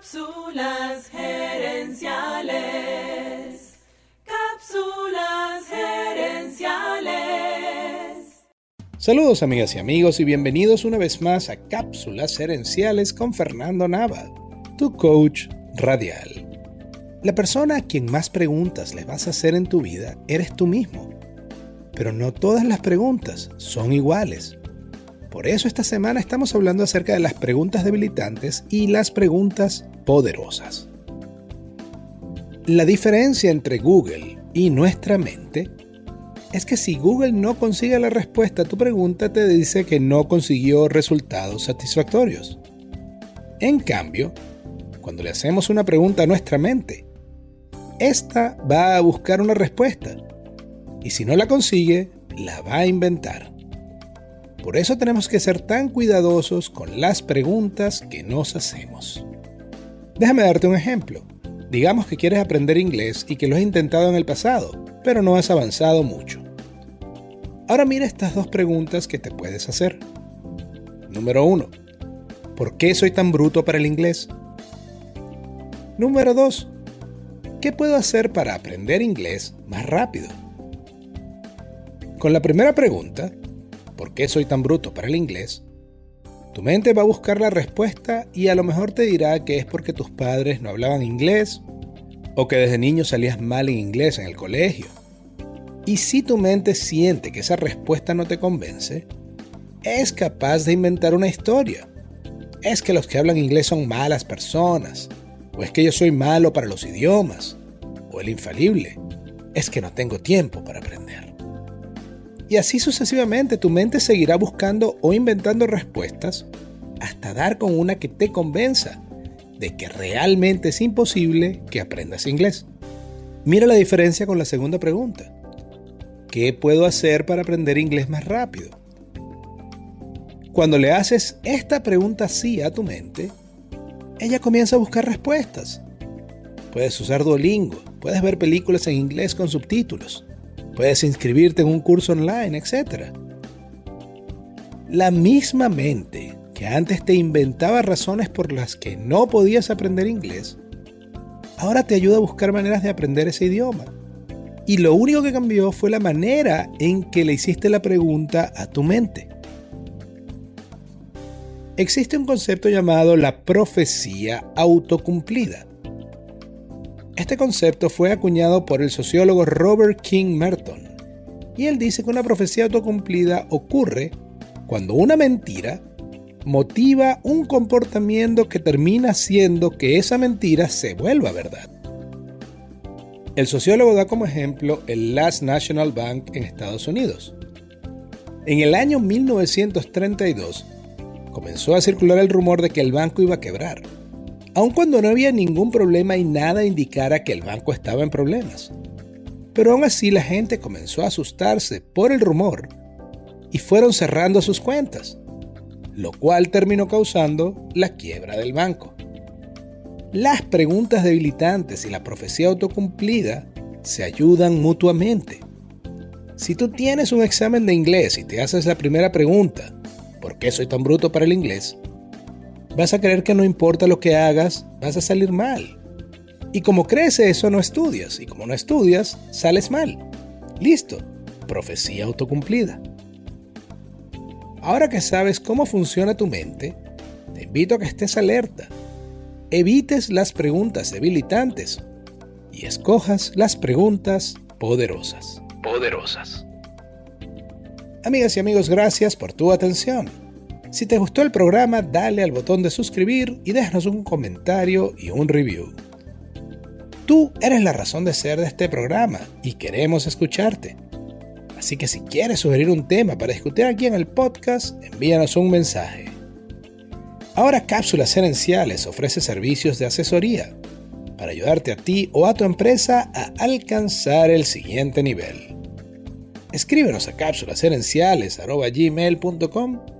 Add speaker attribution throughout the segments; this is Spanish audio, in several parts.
Speaker 1: Cápsulas gerenciales. Cápsulas gerenciales.
Speaker 2: Saludos amigas y amigos y bienvenidos una vez más a Cápsulas gerenciales con Fernando Nava, tu coach radial. La persona a quien más preguntas le vas a hacer en tu vida eres tú mismo. Pero no todas las preguntas son iguales. Por eso esta semana estamos hablando acerca de las preguntas debilitantes y las preguntas poderosas. La diferencia entre Google y nuestra mente es que si Google no consigue la respuesta a tu pregunta te dice que no consiguió resultados satisfactorios. En cambio, cuando le hacemos una pregunta a nuestra mente, esta va a buscar una respuesta y si no la consigue, la va a inventar. Por eso tenemos que ser tan cuidadosos con las preguntas que nos hacemos. Déjame darte un ejemplo. Digamos que quieres aprender inglés y que lo has intentado en el pasado, pero no has avanzado mucho. Ahora mira estas dos preguntas que te puedes hacer. Número 1. ¿Por qué soy tan bruto para el inglés? Número 2. ¿Qué puedo hacer para aprender inglés más rápido? Con la primera pregunta, ¿por qué soy tan bruto para el inglés? Tu mente va a buscar la respuesta y a lo mejor te dirá que es porque tus padres no hablaban inglés o que desde niño salías mal en inglés en el colegio. Y si tu mente siente que esa respuesta no te convence, es capaz de inventar una historia. Es que los que hablan inglés son malas personas, o es que yo soy malo para los idiomas, o el infalible, es que no tengo tiempo para aprender. Y así sucesivamente tu mente seguirá buscando o inventando respuestas hasta dar con una que te convenza de que realmente es imposible que aprendas inglés. Mira la diferencia con la segunda pregunta. ¿Qué puedo hacer para aprender inglés más rápido? Cuando le haces esta pregunta así a tu mente, ella comienza a buscar respuestas. Puedes usar Duolingo, puedes ver películas en inglés con subtítulos, Puedes inscribirte en un curso online, etc. La misma mente que antes te inventaba razones por las que no podías aprender inglés, ahora te ayuda a buscar maneras de aprender ese idioma. Y lo único que cambió fue la manera en que le hiciste la pregunta a tu mente. Existe un concepto llamado la profecía autocumplida. Este concepto fue acuñado por el sociólogo Robert King Merton, y él dice que una profecía autocumplida ocurre cuando una mentira motiva un comportamiento que termina haciendo que esa mentira se vuelva verdad. El sociólogo da como ejemplo el Last National Bank en Estados Unidos. En el año 1932 comenzó a circular el rumor de que el banco iba a quebrar aun cuando no había ningún problema y nada indicara que el banco estaba en problemas. Pero aún así la gente comenzó a asustarse por el rumor y fueron cerrando sus cuentas, lo cual terminó causando la quiebra del banco. Las preguntas debilitantes y la profecía autocumplida se ayudan mutuamente. Si tú tienes un examen de inglés y te haces la primera pregunta, ¿por qué soy tan bruto para el inglés? Vas a creer que no importa lo que hagas, vas a salir mal. Y como crees eso, no estudias. Y como no estudias, sales mal. Listo. Profecía autocumplida. Ahora que sabes cómo funciona tu mente, te invito a que estés alerta. Evites las preguntas debilitantes y escojas las preguntas poderosas. Poderosas. Amigas y amigos, gracias por tu atención. Si te gustó el programa, dale al botón de suscribir y déjanos un comentario y un review. Tú eres la razón de ser de este programa y queremos escucharte. Así que si quieres sugerir un tema para discutir aquí en el podcast, envíanos un mensaje. Ahora Cápsulas Herenciales ofrece servicios de asesoría para ayudarte a ti o a tu empresa a alcanzar el siguiente nivel. Escríbenos a cápsulasherenciales.gmail.com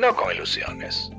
Speaker 2: No con ilusiones.